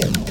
Yeah.